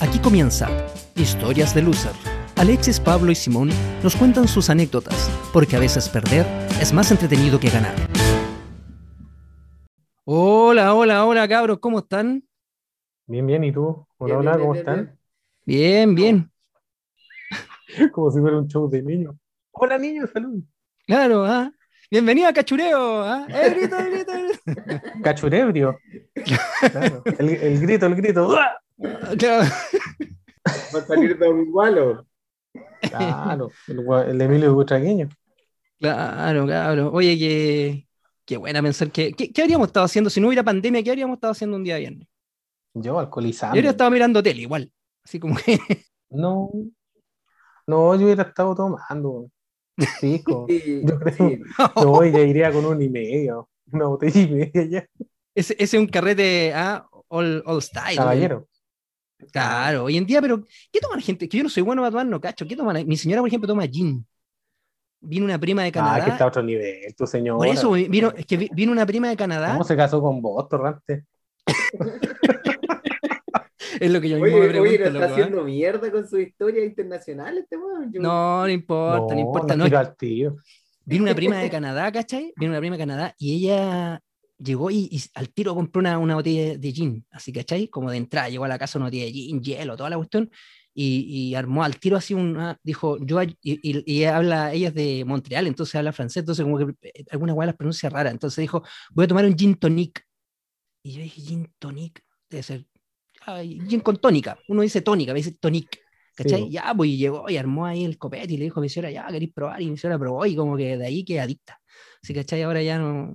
Aquí comienza Historias de Loser. Alexis, Pablo y Simón nos cuentan sus anécdotas, porque a veces perder es más entretenido que ganar. Hola, hola, hola, cabros, ¿cómo están? Bien, bien, ¿y tú? Hola, Bien, hola, bien, ¿cómo bien, están? Bien, bien. Como si fuera un show de niños. Hola, niños, salud. Claro, ¿ah? Bienvenido a Cachureo. ¿ah? ¡Eh, grito, grito, grito! Cachurebrio. Claro, El, el grito, el grito. ¡Uah! Claro. Va a salir Don Gualo. Claro, el, gua- el Emilio Butragueño. Claro, claro. Oye, qué, qué buena pensar que. ¿qué, qué habríamos estado haciendo si no hubiera pandemia? ¿Qué habríamos estado haciendo un día viernes? Yo Yo alcoholizando. habría estado mirando tele igual. Así como que. No, no, yo hubiera estado tomando. Pico. Sí, Yo creo- sí. No, ya iría con un y medio. Una botella y media ya. ese, ese es un carrete ah, all, all style. Caballero. Claro, hoy en día, pero ¿qué toman la gente? Que yo no soy bueno para tomar, no cacho. ¿Qué toman? Mi señora, por ejemplo, toma gin. Vino una prima de Canadá. Ah, que está a otro nivel, tu señora. por eso vino, es que vi- vino una prima de Canadá. ¿Cómo se casó con vos, Torrante? Es lo que yo mismo Oye, me oye, pregunto. ¿no está loco, ¿ah? haciendo mierda con su historia internacional este weón? Yo- No, no importa, no, importa. No, tiro al tiro. Vino una prima de Canadá, ¿cachai? Vino una prima de Canadá y ella llegó y, y al tiro compró una, una botella de gin, así, ¿cachai? Como de entrada, llegó a la casa una botella de gin, hielo, toda la cuestión, y, y armó al tiro así una, dijo, yo, y, y- habla, ella es de Montreal, entonces habla francés, entonces como que eh, alguna weá las pronuncia rara, entonces dijo, voy a tomar un gin tonic. Y yo dije, gin tonic, debe ser, ay, gin con tónica, uno dice tónica, me dice tonic. ¿Cachai? Sí. Ya, pues y llegó y armó ahí el copete y le dijo a mi señora, ya, ¿queréis probar? Y mi señora probó y como que de ahí que adicta. Así, ¿cachai? Ahora ya no.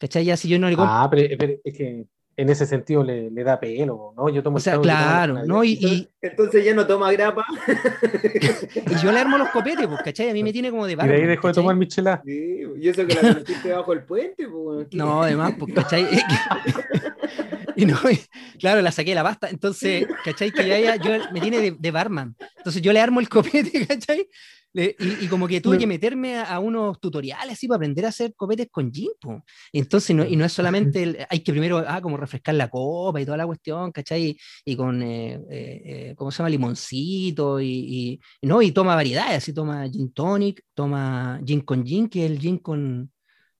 ¿Cachai? Ya si yo no le compro. Ah, pero, pero es que en ese sentido le, le da pelo, ¿no? Yo tomo o sea, tomo claro, la ¿no? Y, y, Entonces, ya no toma grapa. y yo le armo los copetes, pues, ¿cachai? A mí me tiene como de Y de ahí dejó de tomar michelada. Sí, y eso que la conociste bajo el puente, pues. No, además, pues, ¿cachai? y no, y- claro, la saqué de la pasta. Entonces, ¿cachai? Que ya ella, yo, me tiene de, de barman. Entonces yo le armo el copete, ¿cachai? Le- y, y como que tuve que meterme a, a unos tutoriales así para aprender a hacer copetes con gin, po. Entonces, no, y no es solamente, el- hay que primero, ah, como refrescar la copa y toda la cuestión, ¿cachai? Y con, eh, eh, eh, ¿cómo se llama? Limoncito y, y- y no, y toma variedades, así toma gin tonic, toma gin con gin, que es el gin con,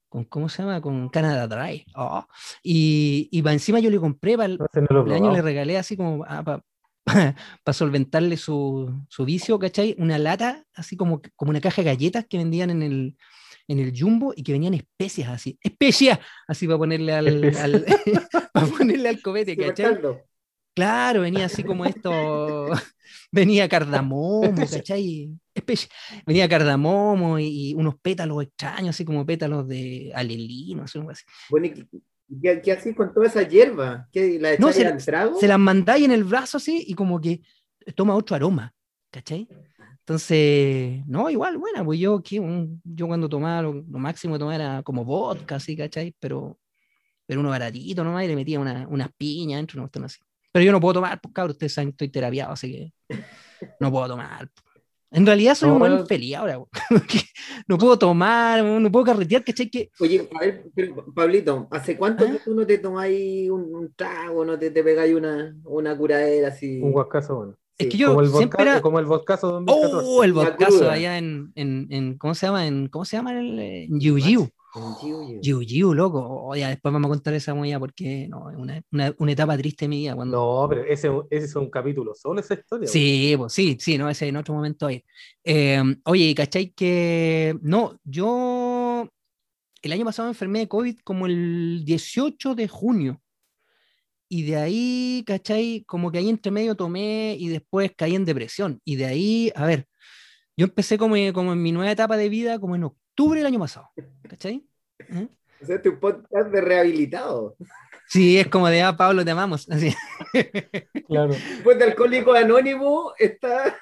con ¿cómo se llama? Con Canada Dry. Oh. Y, y para encima yo le compré para el No he cumpleaños, le regalé así como para solventarle su, su vicio, ¿cachai? Una lata, así como, como una caja de galletas que vendían en el, en el Jumbo y que venían especias así, especias, así para ponerle al, al- para ponerle al copete, ¿cachai? Claro, venía así como esto, venía cardamomo, ¿cachai? Espe- Venía cardamomo y, y unos pétalos extraños, así como pétalos de alelino, así, algo así. Bueno, ¿y qué, qué, hacís con toda esa hierba? ¿Qué, ¿La No, se- al trago? se las mandáis en el brazo así y como que toma otro aroma, ¿cachai? Entonces, no, igual, bueno, pues yo. Un- yo cuando tomaba, lo, lo máximo que tomaba era como vodka, así, ¿cachai? Pero, pero uno baratito nomás y le metía una- unas piñas dentro, una cuestión así. Pero yo no puedo tomar, pues cabrón, ustedes saben estoy terapiado, así que no puedo tomar. En realidad soy un buen no. infeliz ahora, no puedo tomar, no puedo carretear. Que Oye, a ver, pero, Pablito, ¿hace cuánto ¿Ah? que tú no te tomáis un, un trago, no te, te pegáis una, una curadera así? Un guascazo, bueno. es que yo como el siempre vodka, era... como el vodkazo 2014. Oh, el cruda. allá en, en, en, ¿cómo se llama? En, ¿Cómo se llama? El, eh, en Yiu Chivo. Yiu Yiu, loco. Oh, ya, después vamos a contar esa movida porque no, es una, una, una etapa triste de mi vida. Cuando... No, pero ese, ese es un capítulo solo, esa historia. Sí, pues sí, sí, no, ese en otro momento ahí. Eh, oye, ¿cachai? Que no, yo el año pasado me enfermé de COVID como el 18 de junio. Y de ahí, ¿cachai? Como que ahí entre medio tomé y después caí en depresión. Y de ahí, a ver, yo empecé como, como en mi nueva etapa de vida, como en octubre del año pasado. ¿Cachai? ¿Eh? O sea, este es un podcast de rehabilitado. Sí, es como de, ah, Pablo, te amamos. Así. Claro. Después de Alcohólico Anónimo está.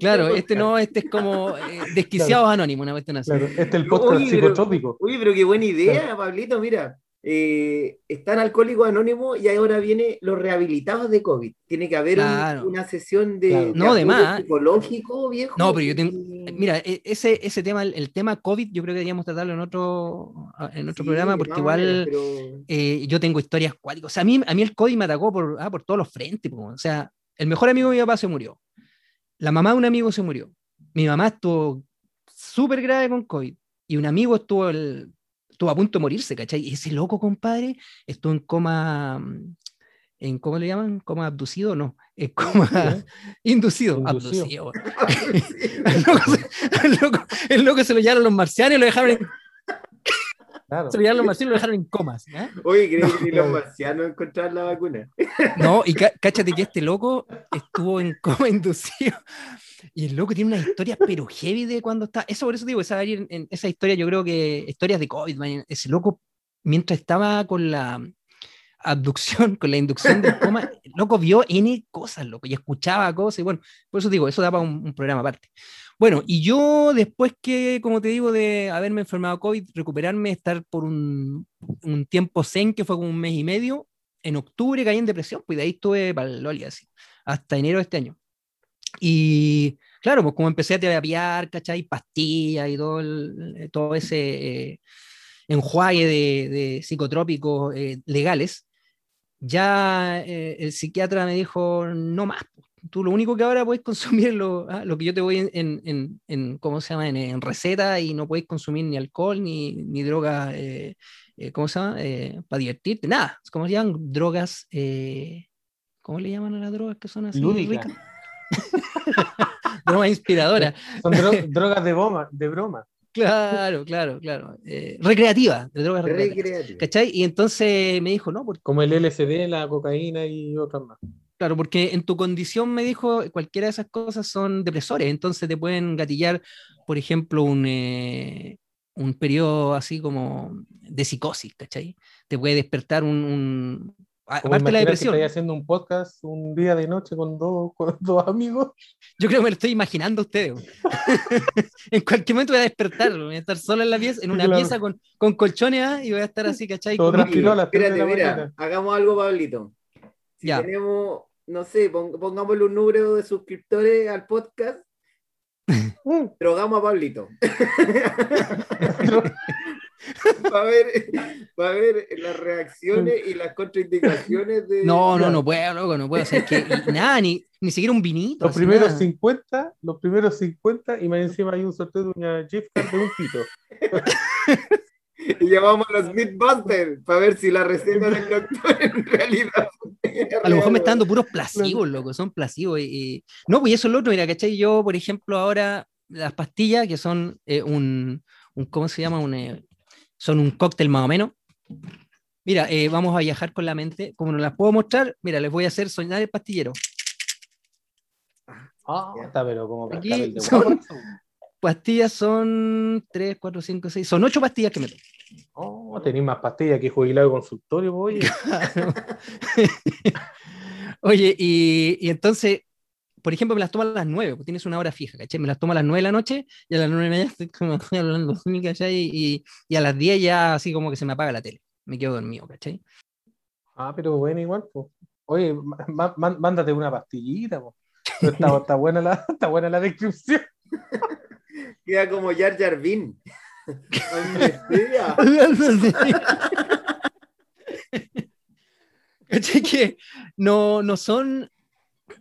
Claro, este no, este es como eh, desquiciados anónimos, una cuestión así. Claro, este es el podcast Oye, pero- psicotrópico. Oye, pero qué buena idea, Pablito, mira. Eh, están Alcohólicos Anónimos y ahora viene los rehabilitados de COVID. Tiene que haber un- una sesión de, Claro. No, de más. psicológico, viejo. No, pero yo tengo, y- mira, e- ese, ese tema, el, el tema COVID, yo creo que deberíamos tratarlo en otro, en otro Sí, programa, porque igual pero- eh, yo tengo historias cuáticas. O sea, a mí, a mí el COVID me atacó por, ah, por todos los frentes, po. o sea, El mejor amigo de mi papá se murió. La mamá de un amigo se murió. Mi mamá estuvo súper grave con COVID. Y un amigo estuvo, el, estuvo a punto de morirse, ¿cachai? Y ese loco, compadre, estuvo en coma, en ¿cómo le llaman? ¿Coma abducido? No, en coma inducido. Inducido. Abducido. el, loco, se- el loco- el loco se lo llevaron los marcianos y lo dejaron en, Claro. se los marcianos lo dejaron en comas. ¿eh? Oye, ¿crees que ni los marcianos encontraron la vacuna? No, y cá- cáchate que este loco estuvo en coma inducido. Y el loco tiene una historia pero heavy de cuando está. Eso por eso digo, esa, en, en- esa historia, yo creo que historias de COVID, man, ese loco, mientras estaba con la abducción, con la inducción del coma, el loco vio N cosas, loco, y escuchaba cosas, y bueno, por eso digo, eso da para un, un programa aparte. Bueno, y yo después que, como te digo, de haberme enfermado COVID, recuperarme, estar por un, tiempo zen, que fue como un mes y medio, en octubre caí en depresión, pues de ahí estuve para el así, hasta enero de este año. Y claro, pues como empecé a terapiar, ¿cachai? Pastillas y todo, el- todo ese eh, enjuague de, psicotrópicos eh, legales, ya eh, el psiquiatra me dijo, no más, pues, tú lo único que ahora puedes consumir es lo, ah, lo que yo te voy en, en, en- en- ¿cómo se llama? En, en receta y no puedes consumir ni alcohol ni, ni drogas, eh, eh, ¿cómo se llama? para divertirte, nada, ¿cómo se llaman? Drogas, eh, ¿cómo le llaman a las drogas que son así? Lúdica. ricas? Drogas inspiradoras. Son dro- drogas de broma, de broma. Claro, claro, claro. Eh, recreativa, de drogas recreativas. ¿Cachai? Y entonces me dijo, no, porque, Como el LSD, la cocaína y otras más. Claro, porque en tu condición me dijo, cualquiera de esas cosas son depresores, entonces te pueden gatillar, por ejemplo, un, eh, un periodo así como de psicosis, ¿cachai? Te puede despertar un... un- aparte de la que depresión, estáis haciendo un podcast un día de noche con dos, con dos amigos. yo creo que me lo estoy imaginando a ustedes. en cualquier momento voy a despertar, voy a estar solo en la pieza, en una Claro. pieza con, con colchones ¿ah? y voy a estar así, ¿cachai? Todo transpirado a las Espérate, la mira, hagamos algo, Pablito. Si Ya. tenemos, no sé, pon- pongámosle un número de suscriptores al podcast, drogamos a Pablito. para ver, pa' ver las reacciones y las contraindicaciones de. No, no, no puedo, loco, no puedo. O sea, es que nada, ni, ni siquiera un vinito. Los primeros nada. 50, los primeros 50 y más encima hay un sorteo de una gift card de un pito. Y llevamos a los Mythbusters para ver si la receta del doctor en realidad. A lo mejor me está dando puros placivos, loco, son placivos. Y, y- No, pues eso es lo otro, mira, ¿cachai? Yo, por ejemplo, ahora las pastillas, que son eh, un, un, ¿cómo se llama? Un, eh, son un cóctel más o menos. Mira, eh, vamos a viajar con la mente. Como no las puedo mostrar, mira, les voy a hacer soñar el pastillero. Ah, está, pero como Aquí son-. Pastillas son 3, 4, 5, 6, son 8 pastillas que me tomo. Oh, tenéis más pastillas que jubilado de consultorio, oye. Oye, y, y entonces, por ejemplo, me las tomo a las 9, pues tienes una hora fija, ¿cachai? Me las tomo a las 9 de la noche y a las 9 de la mañana estoy como hablando, ¿cachai? Y, y a las 10 ya así como que se me apaga la tele, me quedo dormido, ¿cachai? Ah, pero bueno, igual, pues. Oye, mándate una pastillita, pues. Está, está buena la, está buena la descripción. Queda como Jar Jar Bin. Amnistía. ¿Cachai? Que no, no son,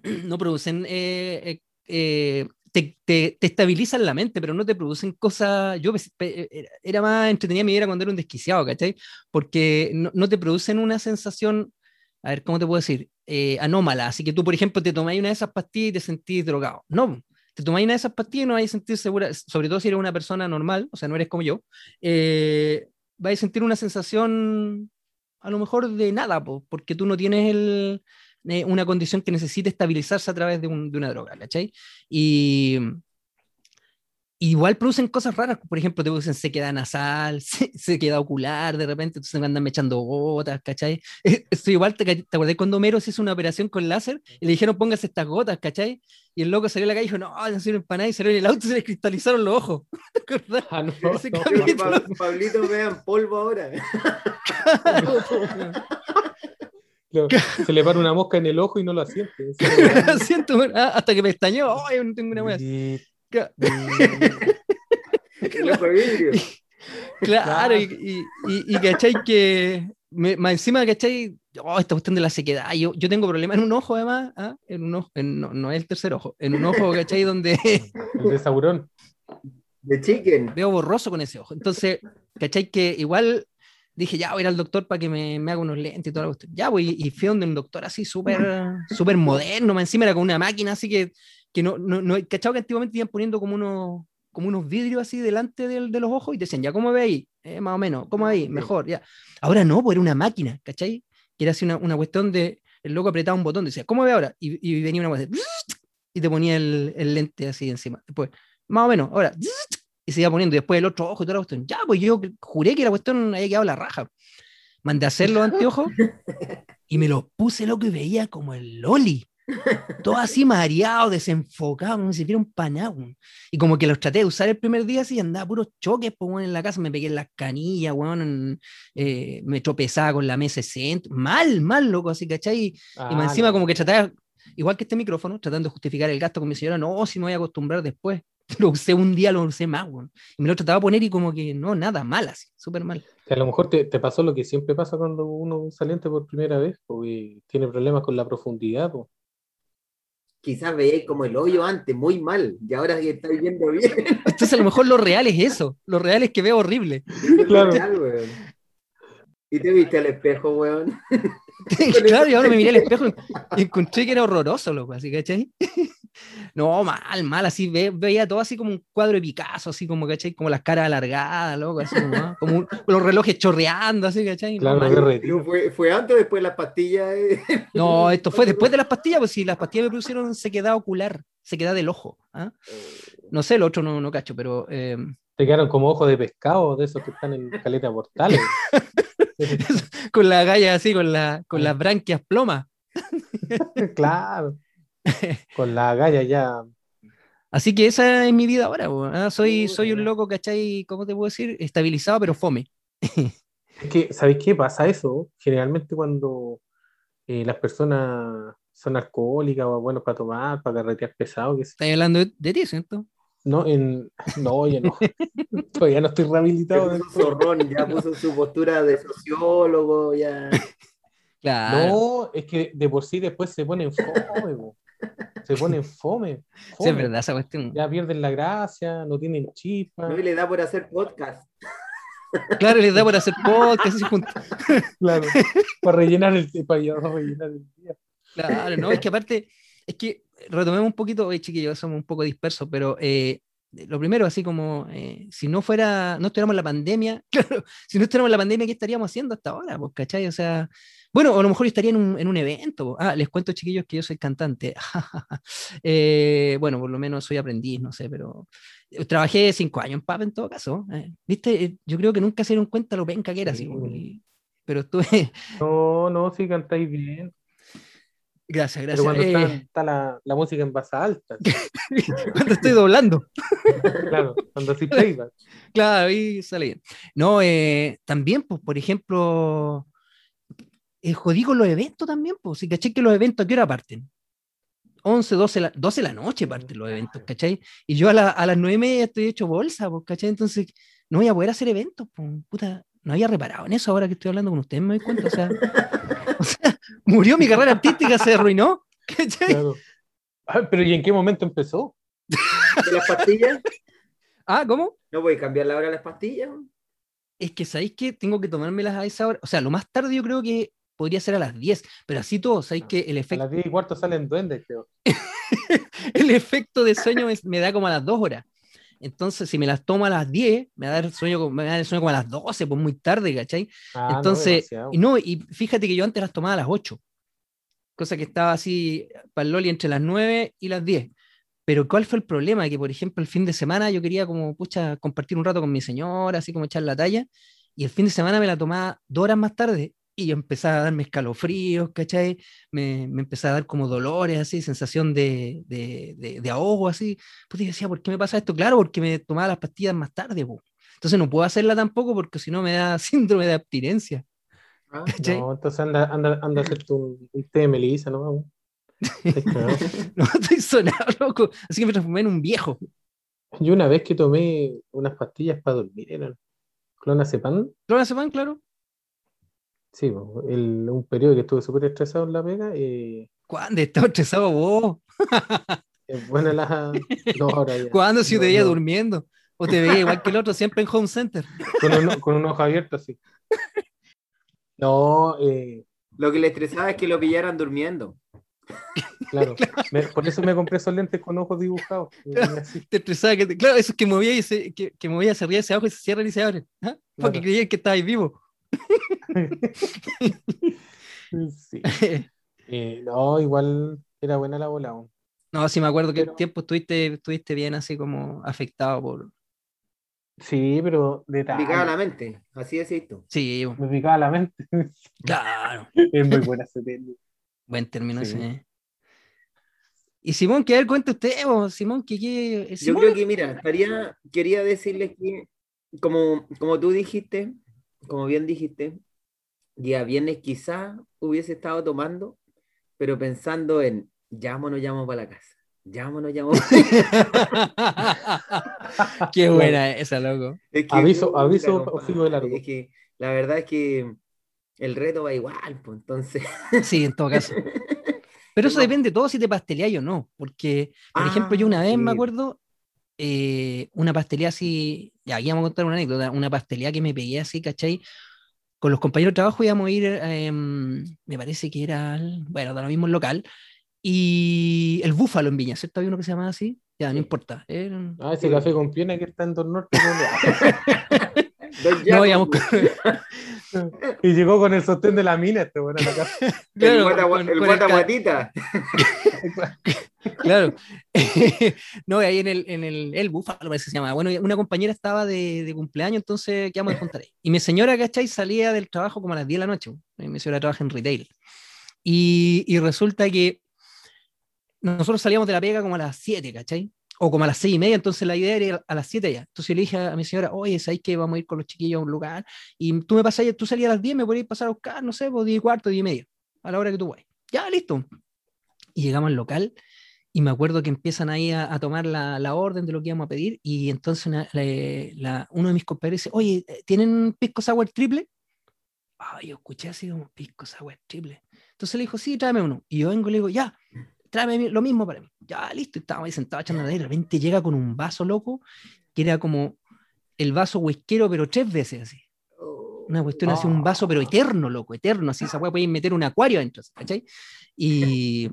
no producen, eh, eh, eh, te, te, te estabilizan la mente, pero no te producen cosas. Yo pe- era- era más entretenida mi vida cuando era un desquiciado, ¿cachai? Porque no, no te producen una sensación, a ver, ¿cómo te puedo decir? Eh, anómala. Así que tú, por ejemplo, te tomáis una de esas pastillas y te sentís drogado. No, te tomáis una de esas pastillas y no vais a sentir segura, sobre todo si eres una persona normal, o sea, no eres como yo, eh, vais a sentir una sensación a lo mejor de nada, po, porque tú no tienes el, eh, una condición que necesite estabilizarse a través de, un- de una droga, ¿cachai? Y igual producen cosas raras, por ejemplo, te producen sequedad nasal, se- sequedad ocular de repente, entonces me andan echando gotas, ¿cachai? Esto igual, ¿te, te acordás cuando Homero se hizo una operación con láser y le dijeron póngase estas gotas, ¿cachai? Y el loco salió a la calle y dijo, no, no sirven para nada, y salió en el auto y se le cristalizaron los ojos. ¿Te acordás? Ah, no, Ese no, Pablito me dan polvo ahora. Claro, Se le para una mosca en el ojo y no lo siente. Siento, ah, hasta que me estañó, ay, no tengo una wea. Claro, y, y, y, cachai que, me- más encima, ¿cachai? Oh, esta cuestión de la sequedad. Yo, yo tengo problemas en un ojo, además. ¿ah? En un ojo, en- no, no es el tercer ojo. En un ojo, ¿cachai? Donde El de Sauron. De chicken. veo borroso con ese ojo. Entonces, ¿cachai? Que igual dije, ya voy a ir al doctor para que me, me haga unos lentes y toda la cuestión. Ya voy, y fui donde un doctor así súper súper moderno, más encima era con una máquina así que, que no, no, no, ¿cachai? Que antiguamente iban poniendo como unos, como unos vidrios así delante del- de los ojos y te decían, ya, ¿cómo ve ahí? Eh, más o menos, ¿cómo ahí? Mejor, ya. Ahora no, pues era una máquina, ¿cachai? Que era así una, una cuestión de, el loco apretaba un botón, decía, ¿cómo ve ahora? Y, y venía una cuestión, y te ponía el, el lente así encima. Después, más o menos, ahora, y se iba poniendo, y después el otro ojo y toda la cuestión. Ya, pues yo juré que la cuestión había quedado la raja. Mandé a hacer los anteojos y me los puse loco y veía como el Loli. Todo así mareado, desenfocado, como si fuera un panagua. Y como que los traté de usar el primer día así, y andaba puros choques, pues, weón, en la casa, me pegué en las canillas, weón, en- eh, me tropezaba con la mesa centro. Mal, mal, loco, así, ¿cachai? Y Ah, más encima no. como que trataba, igual que este micrófono, tratando de justificar el gasto con mi señora, no, si me voy a acostumbrar después. Lo usé un día, lo usé más, weón. Y me lo trataba de poner y como que no, nada, mal así, súper mal. A lo mejor te, te pasó lo que siempre pasa cuando uno usa lente por primera vez, porque tiene problemas con la profundidad. po. Quizás veíais como el hoyo antes, muy mal, y ahora que estáis viendo bien. Entonces a lo mejor lo real es eso, lo real es que veo horrible. Claro. Real, weón. Y te viste al espejo, weón. claro, y ahora me miré al espejo y encontré que era horroroso, loco, así, ¿cachai? No, mal, mal, así, ve- veía todo así como un cuadro de Picasso, así como, ¿cachai? Como las caras alargadas, loco, así como, ¿ah? como un- los relojes chorreando, así, ¿cachai? No, Claro. Pero fue, fue antes o después de las pastillas. eh? No, esto fue después de las pastillas, pues si las pastillas me produjeron sequedad ocular, sequedad del ojo. ¿ah? No sé, el otro no, no cacho, pero eh, Te quedaron como ojos de pescado, de esos que están en caleta portales. con la galla así, con, la, con las branquias plomas. claro. Con la galla ya. Así que esa es mi vida ahora, ¿ah? soy, soy un loco, ¿cachai? ¿Cómo te puedo decir? Estabilizado, pero fome. Es que, ¿sabéis qué pasa eso? Generalmente cuando eh, las personas son alcohólicas o buenos para tomar, para carretear pesado, que Estás hablando de, ti, ¿cierto? no, en, no, ya no. Todavía no estoy rehabilitado. puso eso. zorrón, ya puso su postura de sociólogo, ya. Claro. No, es que de por sí después se ponen fome, po. Se ponen fome. Sí, fome. es verdad esa cuestión. Ya pierden la gracia, no tienen chispa. No y le da por hacer podcast. Claro, les da por hacer podcast. Claro, para rellenar el, para rellenar el día. Claro, no, es que aparte, es que retomemos un poquito, oye, chiquillos, somos un poco dispersos, pero eh, lo primero, así como, eh, si no fuera, no estuviéramos en la pandemia, claro, si no estuviéramos en la pandemia, ¿qué estaríamos haciendo hasta ahora? Pues, ¿cachai? O sea, bueno, a lo mejor yo estaría en un, en un evento. Ah, les cuento, chiquillos, que yo soy cantante. Eh, bueno, por lo menos soy aprendiz, no sé, pero eh, trabajé cinco años en PAP en todo caso. eh. ¿Viste? Eh, Yo creo que nunca se dieron cuenta lo penca que era, así, Sí. y- pero estuve, No, no, sí cantáis bien. gracias, Pero gracias. cuando está, Eh, está la, la música en base alta, cuando estoy doblando. claro, cuando así playback. Claro, ahí sale bien. No, eh, también, pues, por ejemplo, eh, jodí con los eventos también, pues, si caché que los eventos a qué hora parten. 11, 12, la, 12 de la noche parten los eventos, ¿cachai? Y yo a, la- a las 9 y media estoy hecho bolsa, pues, ¿cachai? Entonces no voy a poder hacer eventos, pues, puta, no había reparado en eso ahora que estoy hablando con ustedes, me doy cuenta, o sea, o sea, murió mi carrera artística, se arruinó, ¿cachai? Claro. Ah, pero ¿y en qué momento empezó? ¿De las pastillas? Ah, ¿cómo? ¿No voy a cambiar la hora de las pastillas? es que sabéis que tengo que tomármelas a esa hora. O sea, lo más tarde yo creo que podría ser a las 10, pero así todo, sabéis que el A efecto, las 10 y cuarto salen duendes, creo. el efecto de sueño es- me da como a las 2 horas. Entonces, si me las tomo a las 10, me da el sueño, como- me da el sueño como a las 12, pues muy tarde, ¿cachai? Ah, no, Entonces, demasiado. y no, y fíjate que yo antes las tomaba a las 8, cosa que estaba así para el Loli entre las 9 y las 10. Pero ¿cuál fue el problema? Que, por ejemplo, el fin de semana yo quería como, pucha, compartir un rato con mi señora, así como echar la talla, y el fin de semana me la tomaba dos horas más tarde y empezaba a darme escalofríos, ¿cachai? Me, me empezaba a dar como dolores, así, sensación de, de, de, de ahogo, así. Pues yo decía, ¿por qué me pasa esto? Claro, porque me tomaba las pastillas más tarde, po. Entonces no puedo hacerla tampoco porque si no me da síndrome de abstinencia. Ah. No, entonces anda, anda, anda a hacerte un, un té de melisa, ¿no? No estoy sonado, loco. Así que me transformé en un viejo. Yo una vez que tomé unas pastillas para dormir, eran clonazepam, ¿Clonazepam, claro? Sí, el- un periodo que estuve súper estresado en la pega. eh, ¿Cuándo estás estresado vos? es buena la. No, ahora ya. ¿Cuándo si No, te veía no. durmiendo? ¿O te veía igual que el otro, siempre en home center? Con un, con un ojo abierto, así. No, eh, Lo que le estresaba es que lo pillaran durmiendo. claro. Me- por eso me compré esos lentes con ojos dibujados. Te estresaba que te- Claro, eso es que movía y se, que, que movía, se ría hacia abajo y se cierran y se abren. ¿ah? Porque Claro. creían que estabas vivo. Sí. Eh, no, igual era buena la bola. No, sí me acuerdo que Pero- el tiempo estuviste, estuviste bien así como afectado por... Sí, pero Me picaba la mente. Así decís tú. Sí, Me picaba la mente. claro. es muy buena ese tema. Buen término Sí. ese. Y Simón, que a ver, cuente usted, Simón, que qué... Yo creo que, mira, estaría, quería decirles que, como, como tú dijiste, como bien dijiste, día viernes quizás hubiese estado tomando, pero pensando en, llamo o no llamo para la casa. Llamo o no llamo. Qué buena esa, loco. Es que, Aviso- puta, aviso fijo de largo. Es que la verdad es que el reto va igual, pues entonces. Sí, en todo caso. Pero eso No. depende todo si te pasteleáis o no. Porque, por ejemplo, yo una Ah, vez me sí. acuerdo, eh, una pastelía así, ya aquí vamos a contar una anécdota, una pastelía que me pegué así, ¿cachai? Con los compañeros de trabajo íbamos a ir, em, me parece que era, bueno, de lo mismo el local, y el búfalo en Viña, ¿cierto? Había uno que se llamaba así, ya, no importa. era- Ah, ese café con piena que está en Don Norte. No, Jaco, íbamos con- y llegó con el sostén de la mina este bueno, a el claro, con- el con guatita. Claro. no, y ahí en el, en el, el búfalo parece que se llama. Bueno, una compañera estaba de, de cumpleaños, entonces quedamos de juntar ahí. Y mi señora, ¿cachai? Salía del trabajo como a las 10 de la noche. Mi señora trabaja en retail. Y, y resulta que nosotros salíamos de la pega como a las 7, ¿cachai? O como a las 6 y media, entonces la idea era ir a las 7 ya. Entonces le dije a mi señora, oye, ¿sabes que vamos a ir con los chiquillos a un lugar? Y tú me pasas, tú salías a las 10, me podías pasar a buscar, no sé, pues 10 y cuarto, 10 y media, a la hora que tú vayas. Ya, listo. Y llegamos al local y me acuerdo que empiezan ahí a, a tomar la, la orden de lo que íbamos a pedir y entonces una- la- la- uno de mis compañeros dice, oye, ¿tienen pisco sour triple? Ah, yo escuché así como pisco sour triple. Entonces le dijo, sí, tráeme uno. Y yo vengo y le digo, ya, tráeme lo mismo para mí. Ya, listo. Estábamos ahí sentados echando la y de repente llega con un vaso loco que era como el vaso whiskero, pero tres veces así. Una cuestión así, un vaso, pero eterno, loco, eterno. Así esa weá puede meter un acuario adentro, ¿cachai? Y,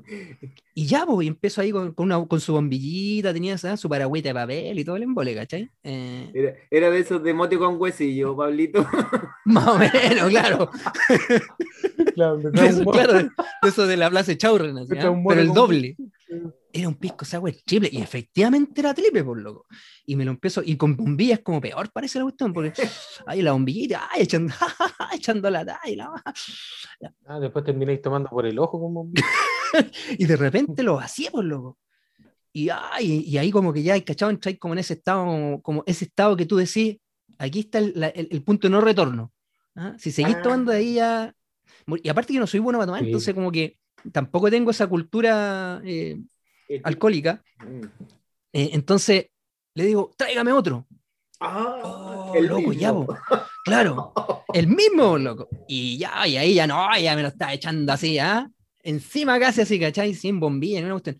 y ya, pues, empezó ahí con, con, una, con su bombillita, tenía esa- su paragüita de papel y todo el embole, ¿cachai? Eh, Era, era de esos de mote con huesillo, Pablito. más o menos, claro. Claro, De eso, claro, de, de eso de la Plaza Chaurren, así, Me trae ¿ah? un mono pero el doble. Era un pisco sour triple, y efectivamente era triple, por loco. Y me lo empiezo, y con bombillas como peor parece la cuestión, porque ahí la bombillita, ay, echando, echando la talla, Ah, después termináis tomando por el ojo como y de repente lo vacía, por loco. Y, ay, y ahí como que ya, ¿cachado? Entráis como en ese estado, como, como ese estado que tú decís, aquí está el, la- el- el punto de no retorno. ¿ah? Si seguís Ah. tomando de ahí ya... Y aparte que no soy bueno para tomar, Sí. entonces como que tampoco tengo esa cultura eh, alcohólica. Mm. eh, entonces le digo, tráigame otro. Ah, Oh, el loco, ya, po. Claro, el mismo, loco. Y ya, y ahí ya no, ya me lo está echando así, ¿ah? Encima casi así, ¿cachai? Sin bombilla, ni una cuestión.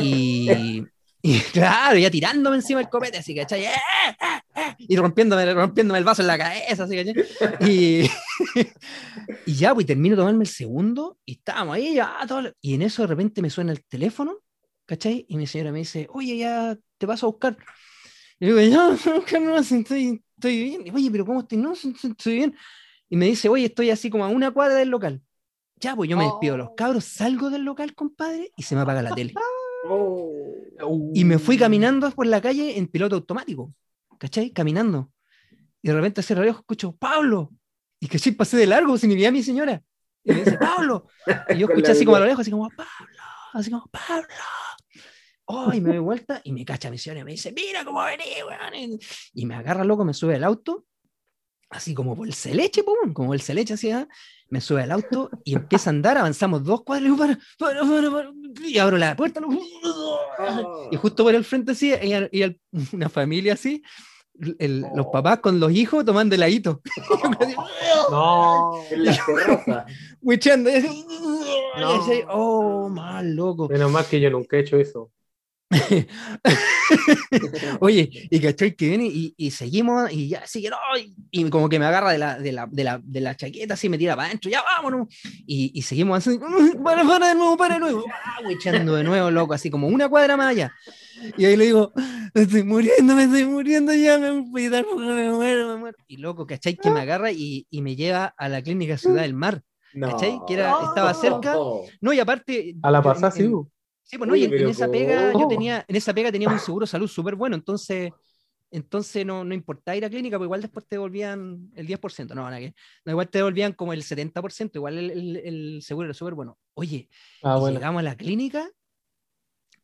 Y, y claro, ya tirándome encima el copete, así, ¿cachai? ¡Eh, eh, eh! Y rompiéndome, rompiéndome el vaso en la cabeza, así, ¿cachai? Y, y ya, pues termino de tomarme el segundo y estábamos ahí, ya, todo y en eso de repente me suena el teléfono, ¿cachai? Y mi señora me dice, oye, ya te paso a buscar. Y digo, no, no, si estoy, estoy bien. Oye, pero ¿cómo estoy? No, estoy bien. Y me dice, oye, estoy así como a una cuadra del local. Ya, pues yo me despido de los cabros, salgo del local, compadre, y se me apaga la tele. Oh. Y me fui caminando por la calle en piloto automático, ¿cachai? Caminando. Y de repente hace reloj escucho, Pablo. Y que sí, pasé de largo, sin ni vi a mi señora. Y me dice, Pablo. Y yo escuché así como a lo lejos, así como, Pablo, así como, Pablo. Oh, y me doy vuelta y me cacha mi señora y me dice, mira cómo vení, weón. Y me agarra loco, me sube al auto, así como por el celeche, pum, como el celeche así, ¿ah? me sube al auto y empieza a andar, avanzamos dos cuadras, y digo, para, para, para, para, y abro la puerta, Oh. y justo por el frente así, y, y una familia así, el- los papás con los hijos tomando heladito. No. En la terraza. No. oh, mal loco. Menos mal que yo nunca he hecho eso. Oye, y cachai que viene y, y seguimos y ya sigue, no, y, y como que me agarra de la, de la, de la, de la chaqueta, así me tira para adentro, ya vámonos. Y, y seguimos así, para, para de nuevo, para de nuevo, ah, echando de nuevo, loco, así como una cuadra más allá. Y ahí le digo, me estoy muriendo, me estoy muriendo ya, me voy a me muero, me muero. Y loco, cachai que me agarra y, y me lleva a la clínica Ciudad del Mar. No. ¿Cachai? Que era- estaba cerca. No, y aparte. A la pasada, sí. en-. Sí, pues no, y en, en esa pega, yo tenía, en esa pega teníamos un seguro de salud súper bueno, entonces, entonces no, no importaba ir a clínica, pues igual después te devolvían el 10%, no, nada que, no, igual te devolvían como el 70%, igual el, el- el seguro era súper bueno. Oye, Ah, bueno. llegamos a la clínica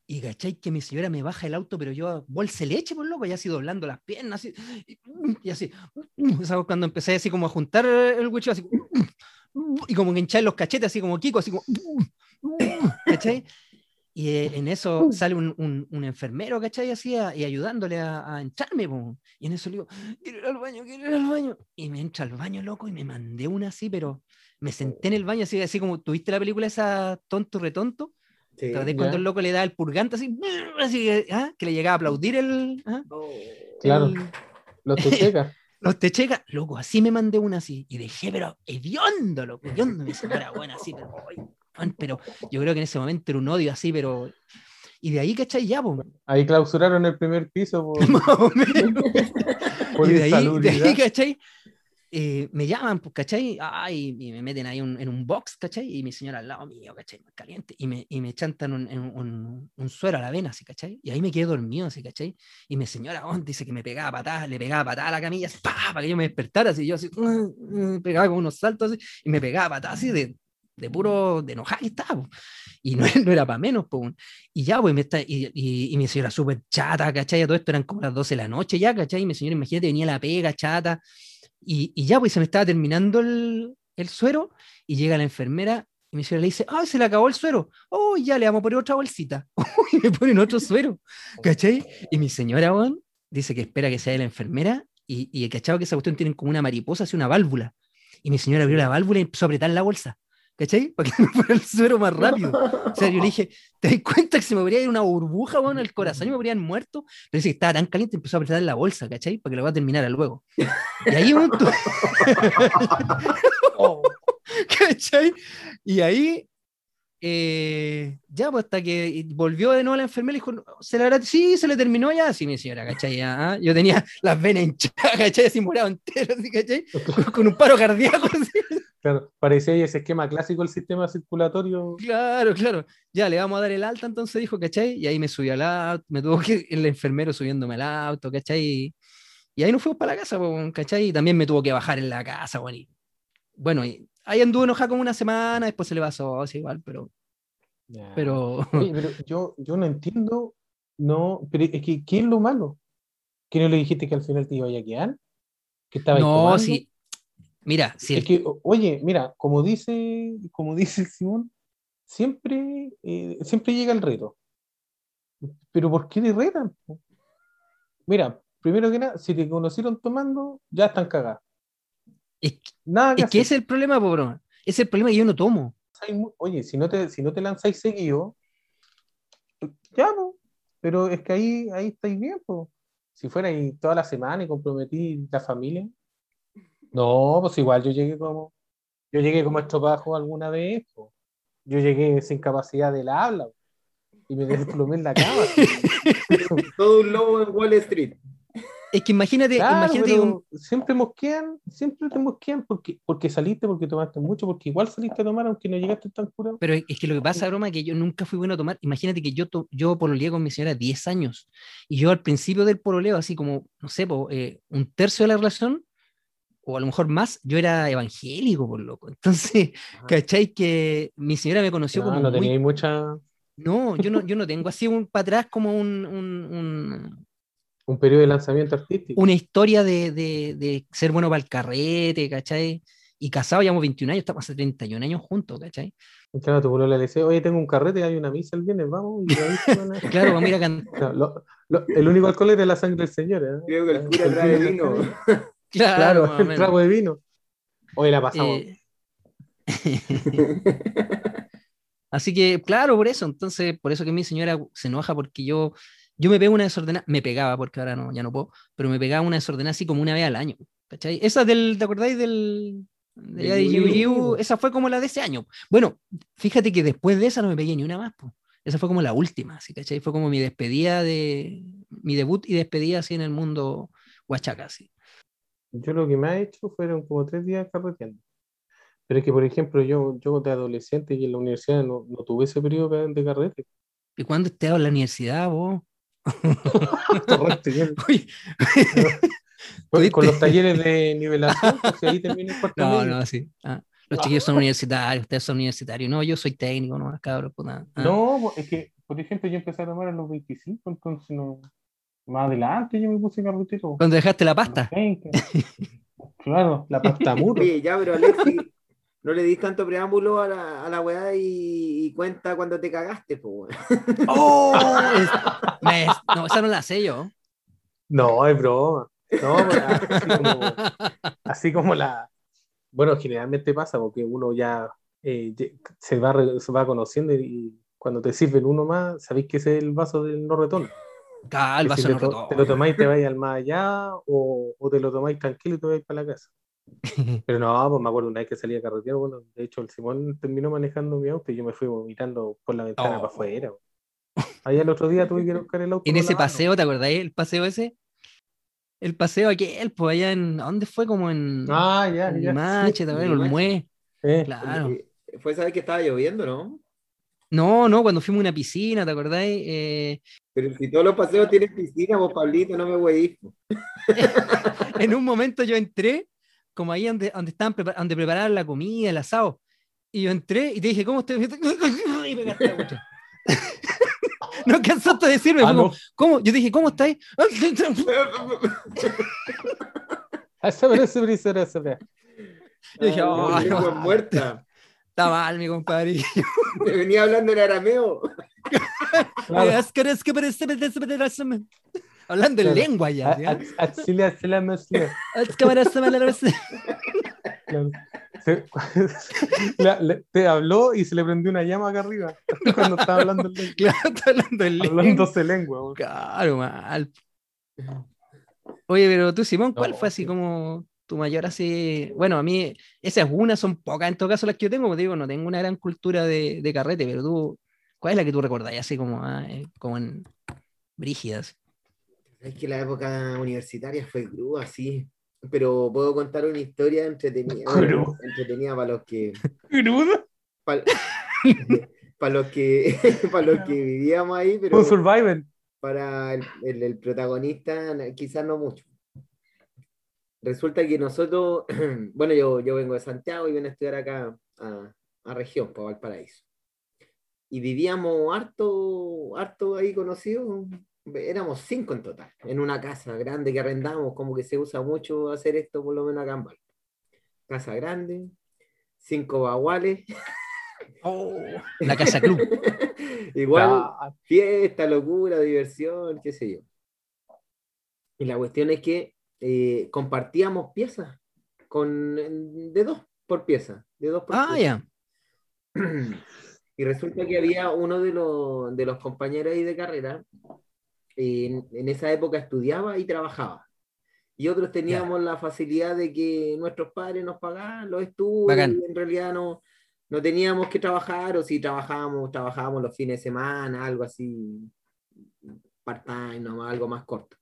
y cachai que mi señora me baja el auto, pero yo bolsa de leche, por loco, ya así doblando las piernas, así, y, así, ¿sabes? Cuando empecé así como a juntar el huecho, así, y como que hinchar los cachetes, así como Kiko, así como, ¿cachai? Y eh, en eso sale un, un- un enfermero, ¿cachai? Así, a- y ayudándole a, a entrarme, po. y en eso le digo, quiero ir al baño, quiero ir al baño. Y me entra al baño, loco, y me mandé una así, pero me senté en el baño, así, así como, ¿tuviste la película esa tonto retonto? Sí. ¿Te acordás Ya. cuando el loco le da el purgante así, así que, ¿ah? que le llegaba a aplaudir el, ¿ah? Oh. Claro. el- Los tuchecas. los techecas? Loco, así me mandé una así, y dejé, pero hediondo, loco, hediondo, señora buena así, pero, pero yo creo que en ese momento era un odio así, pero... Y de ahí, ¿cachai? Ya, po, Ahí clausuraron el primer piso por, por y de ahí, de ahí, ¿cachai? Eh, me llaman, pues, ¿cachai? Ay, y me meten ahí un- en un box, ¿cachai? Y mi señora al lado mío, ¿cachai? Muy caliente. Y me, y me chantan un, un, un- suero a la vena, ¿sí, ¿cachai? Y ahí me quedé dormido, ¿sí, ¿cachai? Y mi señora oh, dice que me pegaba patadas, le pegaba patadas a la camilla, así, ¡pa! para que yo me despertara, así, yo así, "Mm, mm", pegaba como unos saltos así, y me pegaba patadas así de, de puro, de enojada estaba, po. Y no, no era para menos, pues. Y ya, pues, me está, y, y, y mi señora súper chata, ¿cachai? Todo esto eran como las 12 de la noche ya, ¿cachai? Y mi señora, imagínate, venía la pega, chata. Y, y ya, pues, se me estaba terminando el, el suero y llega la enfermera y mi señora le dice, ¡ay, se le acabó el suero! ¡Oh, ya le vamos a poner otra bolsita! y me ponen otro suero, ¿cachai? Y mi señora, weón, dice que espera que sea la enfermera y, y cachado que esa cuestión tienen como una mariposa, así una válvula. Y mi señora abrió la válvula y empezó a apretar la bolsa. ¿Cachai? Para que me fuera el suero más rápido. O sea, yo le dije, ¿te das cuenta que se me ir una burbuja, bueno, al corazón y me habrían muerto? Pero dice que estaba tan caliente, empezó a apretar en la bolsa, ¿cachai? Para que lo va a terminar luego. Y ahí, weón, tú- ¿cachai? Y ahí, eh, ya, pues hasta que volvió de nuevo la enfermera y dijo, "No, ¿se le habrá- Sí, se le terminó ya. Sí, mi señora, ¿cachai? Ah, Yo tenía las venas hinchadas, ¿cachai? Así morado entero, ¿cachai? Con, con un paro cardíaco, así. Claro, parecía ahí ese esquema clásico del sistema circulatorio. Claro, claro. Ya le vamos a dar el alta, entonces dijo, ¿cachai? Y ahí me subió al auto, me tuvo que el enfermero subiéndome al auto, ¿cachai? Y, ahí nos fuimos para la casa, ¿cachai? Y también me tuvo que bajar en la casa, bueno. Y, bueno, y ahí anduvo enojado como una semana, después se le pasó, así igual, pero, Ya. pero, Oye, pero yo, yo no entiendo, no, pero es que, ¿qué es lo malo? ¿Que no le dijiste que al final te iba a quedar? ¿Que estaba no, sí. Mira, si Es que, oye, mira, como dice, como dice el Simón, siempre, eh, siempre llega el reto. Pero ¿por qué te retan? Mira, primero que nada, si te conocieron tomando, ya están cagadas. es, Nada que es que es el problema, po, bro. Ese es el problema que yo no tomo. Oye, si no te, si no te lanzáis seguido, ya, po. pero es que ahí, ahí estáis bien, po. Si fuera ahí toda la semana y comprometí la familia. No, pues igual yo llegué como, yo llegué como estropajo alguna vez, po. Yo llegué sin capacidad del habla po. y me desplomé en la cama. Todo un lobo en Wall Street. Es que imagínate, Claro, imagínate un- siempre mosquean, siempre te mosquean porque, porque saliste, porque tomaste mucho, porque igual saliste a tomar aunque no llegaste tan curado. Pero es que lo que pasa, broma, que yo nunca fui bueno a tomar. Imagínate que yo, to- yo pololeé con mi señora 10 años. Y yo al principio del pololeo, así como, no sé, po, eh, un tercio de la relación, o a lo mejor más, yo era evangélico, por loco. Entonces, ¿cachai? Que mi señora me conoció No, como no muy- teníais mucha, No, yo no, yo no tengo así un para atrás como un, un- un- un periodo de lanzamiento artístico. una historia de, de- de ser bueno para el carrete, ¿cachai? y casados, llevamos 21 años, estamos hace 31 años juntos, ¿cachai? Claro, tu polola le dice, oye, tengo un carrete, hay una misa el viernes, vamos. Y ahí a- Claro, vamos a ir a cantar. Claro, lo- lo- el único alcohol es de la sangre del Señor. ¿eh? Creo que el cura trae vino. Claro, Claro, el trago de vino. Hoy la pasamos. Eh, Así que, claro, por eso, entonces, por eso que mi señora se enoja porque yo, yo me pego una desordenada, me pegaba porque ahora no, ya no puedo, pero me pegaba una desordenada así como una vez al año, ¿cachai? Esa del, ¿te acordáis del, de, De la de Yu Yu Yu. Yu? Esa fue como la de ese año. Bueno, fíjate que después de esa no me pegué ni una más, po. Esa fue como la última, ¿sí, ¿cachai? Fue como mi despedida de, mi debut y despedida así en el mundo huachaca, así. Yo lo que me ha hecho fueron como tres días carreteando. Pero es que, por ejemplo, yo, yo de adolescente y en la universidad no, no tuve ese periodo de carrete. ¿Y cuándo estés en la universidad, vos? Correcto, con, con los talleres de nivelación, pues ahí el cuarto No, medio. no, sí. Ah, los chiquillos son universitarios, ustedes son universitarios. No, yo soy técnico, no, cabrón, puta. Ah. No, es que, por ejemplo, yo empecé a tomar a los 25, entonces no. Más adelante yo me puse carretero. Cuando dejaste la pasta. 20. Claro, la pasta muro. Oye, ya, pero Alexi, no le di tanto preámbulo a la, a la weá y, y cuenta cuando te cagaste, pues, weón. ¡Oh! Es- me- no, esa no la sé yo. No, es broma. No, así como, así como la. Bueno, generalmente pasa porque uno ya eh, se, va, re- se va conociendo y, y cuando te sirven uno más, sabéis que ese es el vaso del no retorno. Ah, el si te, lo tomáis y te vais al más allá o, o te lo tomáis tranquilo y te vais para la casa. Pero no, pues me acuerdo una vez que salía a carretera, bueno, de hecho el Simón terminó manejando mi auto y yo me fui vomitando por la ventana Oh. para afuera. Ahí el otro día tuve que buscar el auto. En ese mano. paseo, ¿te acordáis? El paseo ese. El paseo aquel, pues allá en. ¿a ¿Dónde fue? Como en. Ah, ya, en ya. Limache, también, Limache. Olmué. Eh, Claro. Eh, Fue esa vez que estaba lloviendo, ¿no? No, no, cuando fuimos a una piscina, ¿te acordáis? Eh, Pero si todos los paseos tienen piscina, vos, Pablito, no me voy en un momento yo entré, como ahí donde, donde estaban prepar- donde preparaban la comida, el asado. Y yo entré y te dije, ¿cómo estoy? Y me gasté. No alcanzaste a decirme, ah, no. ¿cómo? Yo dije, ¿cómo estáis? Ah. Yo dije, Ah, "Oh, no". muerta. Está mal, mi compadre. Me venía hablando en arameo. Hablando en lengua ya. La- le- te habló y se le prendió una llama acá arriba cuando estaba hablando en lengua. Claro, está hablando en lengua. Hablándose lengua. weón. Claro, mal. Oye, pero tú, Simón, ¿cuál No, fue así sí. como tu mayor así? Bueno, a mí esas unas son pocas en todo caso las que yo tengo, como te digo, no tengo una gran cultura de, de carrete, pero tú, ¿cuál es la que tú recordáis así como, ah, eh, como en brígidas? Es que la época universitaria fue cruda, sí. Pero puedo contar una historia entretenida, bueno, Cruda. entretenida para los que ¿Crudo? para, los que para los que vivíamos ahí, pero Un survivor. para el, el- el protagonista quizás no mucho. Resulta que nosotros, bueno, yo, yo vengo de Santiago y vengo a estudiar acá a, a región, para Valparaíso. Y vivíamos harto, harto ahí conocidos, éramos cinco en total, en una casa grande que arrendamos, como que se usa mucho hacer esto, por lo menos acá en Val. Casa grande, cinco baguales. Oh, la Casa Club. Igual, Ah, fiesta, locura, diversión, qué sé yo. Y la cuestión es que eh, compartíamos piezas con, de dos por pieza, de dos por Ah, ya. Y resulta que había uno de los, de los compañeros ahí de carrera, en, en esa época estudiaba y trabajaba. Y otros teníamos la facilidad de que nuestros padres nos pagaban los estudios Bacán. y en realidad no, no teníamos que trabajar, o si trabajábamos, trabajábamos los fines de semana, algo así, part-time, algo más corto.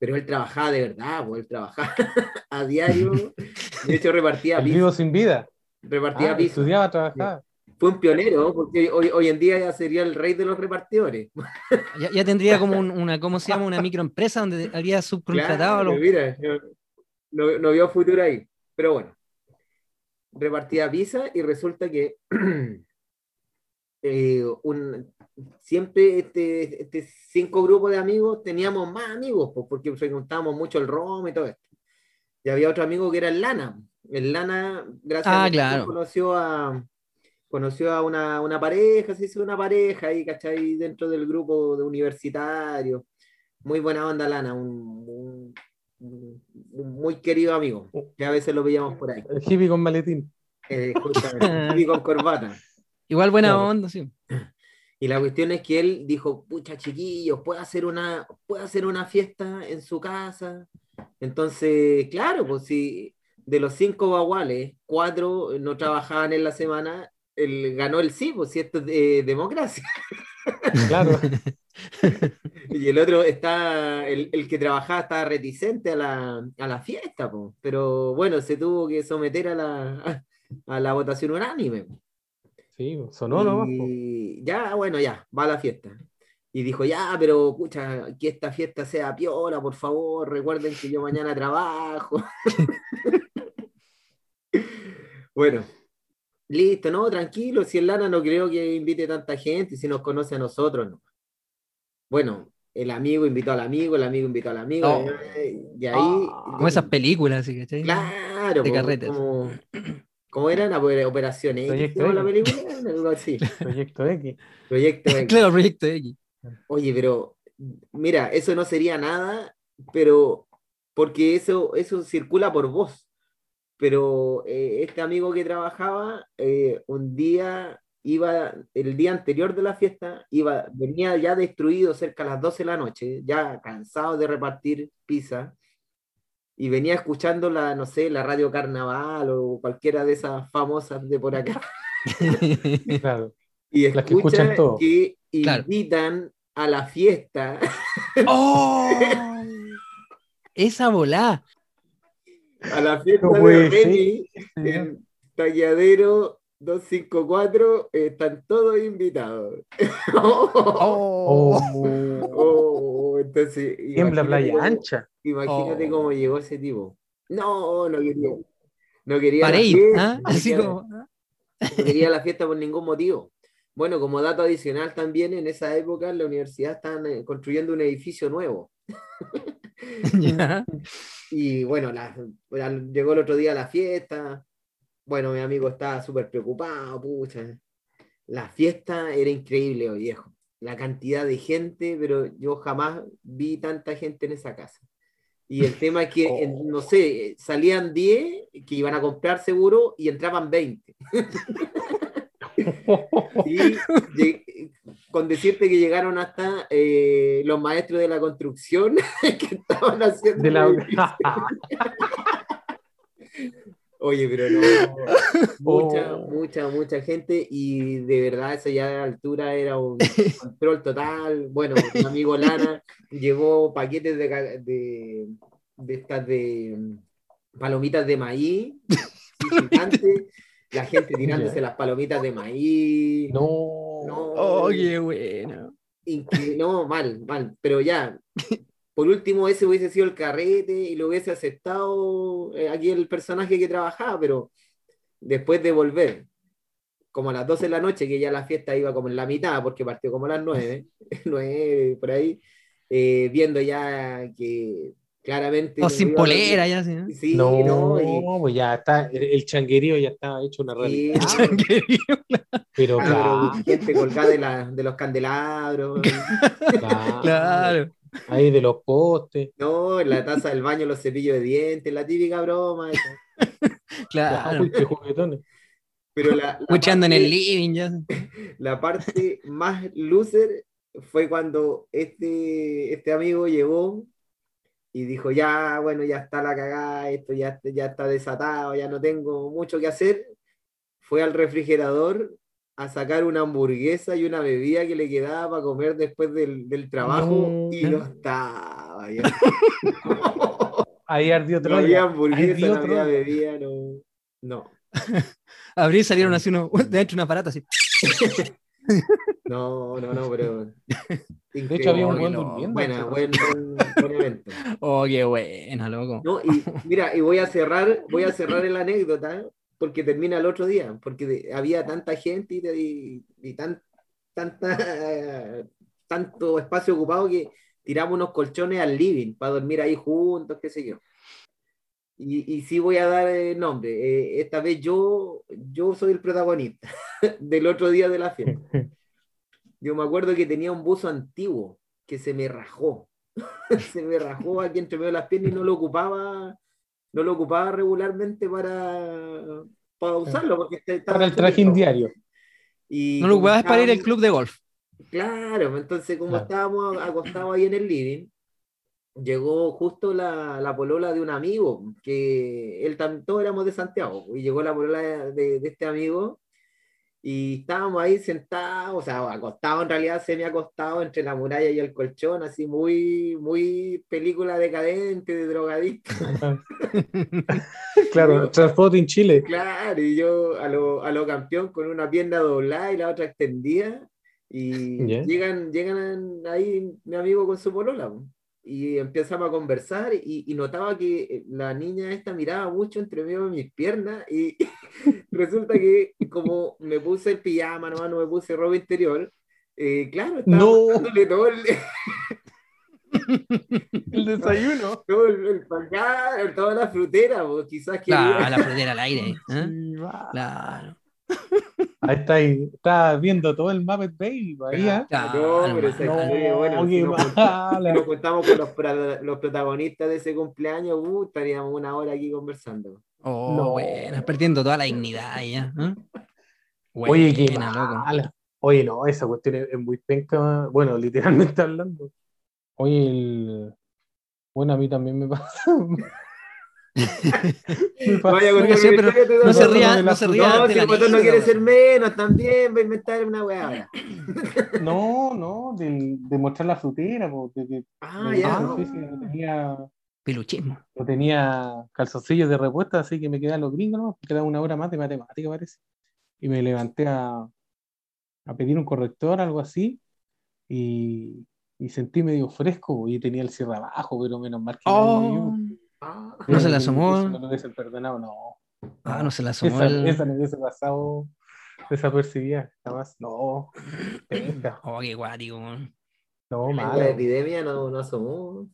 Pero él trabajaba de verdad, pues él trabajaba a diario. De hecho, repartía el pizza. vivo sin vida. Repartía Ah, pizza estudiaba, trabajaba. fue un pionero, porque hoy, hoy en día ya sería el rey de los repartidores. Ya, ya tendría como un- una, ¿cómo se llama? Una microempresa donde habría subcontratado a Claro, los- mira, no, no vio futuro ahí. Pero bueno, repartía pizza y resulta que eh, un- siempre este, este cinco grupos de amigos teníamos más amigos, pues, porque frecuentábamos mucho el rom y todo esto. Y había otro amigo que era el Lana, El Lana, gracias Ah, a Dios, claro. conoció a conoció a una, una pareja, se hizo una pareja ahí, ¿cachai? Dentro del grupo de universitarios. Muy buena onda, Lana, un, un- un- un muy querido amigo, que a veces lo veíamos por ahí. El hippie con maletín. Eh, justamente, y con corbata. Igual buena Claro. onda, sí. Y la cuestión es que él dijo, pucha chiquillos, ¿puedo hacer una, puedo hacer una fiesta en su casa? Entonces, claro, pues si de los cinco baguales, cuatro no trabajaban en la semana, él ganó el sí, pues si esto es de- democracia. Claro. Y el otro está, el, el que trabajaba estaba reticente a la, a la fiesta, pues. pero bueno, se tuvo que someter a la, a la votación unánime. Sí, sonó nomás. Y ya, bueno, ya, va a la fiesta. Y dijo, ya, pero pucha, que esta fiesta sea piola, por favor, recuerden que yo mañana trabajo. bueno, listo, no, tranquilo, si el Lana no creo que invite tanta gente, si nos conoce a nosotros, no. Bueno, el amigo invitó al amigo, el amigo invitó al amigo, Oh. y ahí... Ah. Como esas películas, ¿sí? Claro, de como- carretes. Como, como era la operación X, Proyecto ¿no? la X. película, así. Proyecto X. Proyecto X. Claro, Proyecto X. Oye, pero mira, eso no sería nada, pero porque eso, eso circula por voz. Pero eh, este amigo que trabajaba, eh, un día iba, el día anterior de la fiesta, iba, venía ya destruido cerca a las 12 de la noche, ya cansado de repartir pizza, y venía escuchando la, no sé, la radio Carnaval o cualquiera de esas famosas de por acá. Claro. Y Las que escucha escuchan todo. que Claro. invitan a la fiesta ¡Oh! Esa volá. a la fiesta No de ser. en Talladero 254 están todos invitados. ¡Oh! Oh. Oh, entonces, Tiembla imagínate playa cómo- ancha. Imagínate Oh. cómo llegó ese tipo. No, no quería. No quería la Para ir, fiesta, ¿ah? no Así quería- como. no quería la fiesta por ningún motivo. Bueno, como dato adicional también, en esa época en la universidad estaban eh, construyendo un edificio nuevo. Y bueno, la- la- llegó el otro día a la fiesta. Bueno, mi amigo estaba súper preocupado, pucha. La fiesta era increíble, viejo. La cantidad de gente, pero yo jamás vi tanta gente en esa casa. Y el tema es que, Oh. en- no sé, salían 10 que iban a comprar seguro y entraban 20. Y con decirte que llegaron hasta eh, los maestros de la construcción que estaban haciendo. De la... Oye, pero no, mucha, Oh. mucha, mucha gente y de verdad eso ya la altura era un control total. Bueno, mi amigo Lana llevó paquetes de, de, de estas de mm, palomitas de maíz gigantes, la gente tirándose las palomitas de maíz. No. No, ¡Oh, qué bueno! no, mal, mal, pero ya. Por último, ese hubiese sido el carrete y lo hubiese aceptado eh, aquí el personaje que trabajaba, pero después de volver, como a las 12 de la noche, que ya la fiesta iba como en la mitad, porque partió como a las 9, 9 por ahí, eh, viendo ya que claramente... O no sin polera, ya, sí. ¿no? Sí, No, no, y- pues ya está, el, el changuerío ya estaba hecho una Sí, realidad. ah, Pero ah, claro, pero gente colgada de, la- de los candelabros, claro, Claro. Ahí de los postes. no, en la taza del baño los cepillos de dientes, la típica broma. esa. Claro. Uy, qué juguetones. Pero la, la Escuchando en parte- el living, ya. la parte más loser fue cuando este, este amigo llegó y dijo, ya, bueno, ya está la cagada, esto ya, ya está desatado, ya no tengo mucho que hacer. Fue al refrigerador a sacar una hamburguesa y una bebida que le quedaba para comer después del, del trabajo No. y no estaba. ya. Ahí ardió no Troya. había hamburguesa, ardió no había Troya. bebida, no. No, Abrí y salieron así uno, de dentro de un aparato así. no, no, no, pero... De hecho, había un buen durmiendo. Buena, buen, buen, buen evento. Oh, qué buena, loco. No, y mira, y voy a cerrar, voy a cerrar la anécdota porque termina el otro día, porque de- había tanta gente y, y- y tan, tanta, tanto espacio ocupado que tiramos unos colchones al living para dormir ahí juntos, qué sé yo. y, y sí voy a dar el nombre. Eh, esta vez yo, yo soy el protagonista del otro día de la fiesta. Yo me acuerdo que tenía un buzo antiguo que se me rajó. se me rajó aquí entre medio de las piernas y no lo ocupaba, no lo ocupaba regularmente para, para usarlo. Porque estaba Para el trajín diario. Y No lo ocupabas para ir al club de golf. Claro, entonces como Claro. estábamos acostados ahí en el living, llegó justo la, la polola de un amigo, que él todos éramos de Santiago, y llegó la polola de, de este amigo, y estábamos ahí sentados, o sea, acostados en realidad, semi acostados entre la muralla y el colchón, así muy, muy película decadente, de drogadicto. Claro, Transporting Chile. Claro, y yo a lo, a lo campeón con una pierna doblada y la otra extendida. Y Ya. llegan, llegan ahí mi amigo con su polola. Y empezamos a conversar y, y notaba que la niña esta miraba mucho entre medio de mis piernas y resulta que como me puse el pijama, nomás no me puse ropa interior, eh, claro, estaba No. todo el, El desayuno. todo el, el toda la frutera, po, quizás que Claro, la frutera al aire. ¿eh? Claro. Ahí está, ahí, está viendo todo el Muppet Baby. Ahí, ¿ah? Claro, No, pero esa historia, bueno, No, si nos, si juntamos con los, protagonistas de ese cumpleaños, uh, estaríamos una hora aquí conversando. Oh, No. buena, perdiendo toda la dignidad ya. ¿eh? Oye, qué mala. Oye, no, esa cuestión es, es muy penca. Bueno, literalmente hablando. Oye, el... bueno, a mí también me pasa. Vaya, sí, mi pero No se ría, no se ría No, si el botón no quiere ser menos, también va a inventar una weá. No, no, de, mostrar la frutera, po, de que Ah, de ya. no. no tenía, Peluchismo. no tenía calzoncillos de respuesta, así que me quedan los gringos, ¿no? Me queda una hora más de matemática, parece. Y me levanté a, a pedir un corrector, algo así, y, y sentí medio fresco, y tenía el cierre abajo, pero menos mal que Oh, vio. Ah, No se le asomó. Eso no lo hubiese perdonado, no. ah, no se la asomó Esa, el... esa no hubiese pasado desapercibida, jamás. No, venga, Oh, qué guático, no, la malo. epidemia no, no asomó.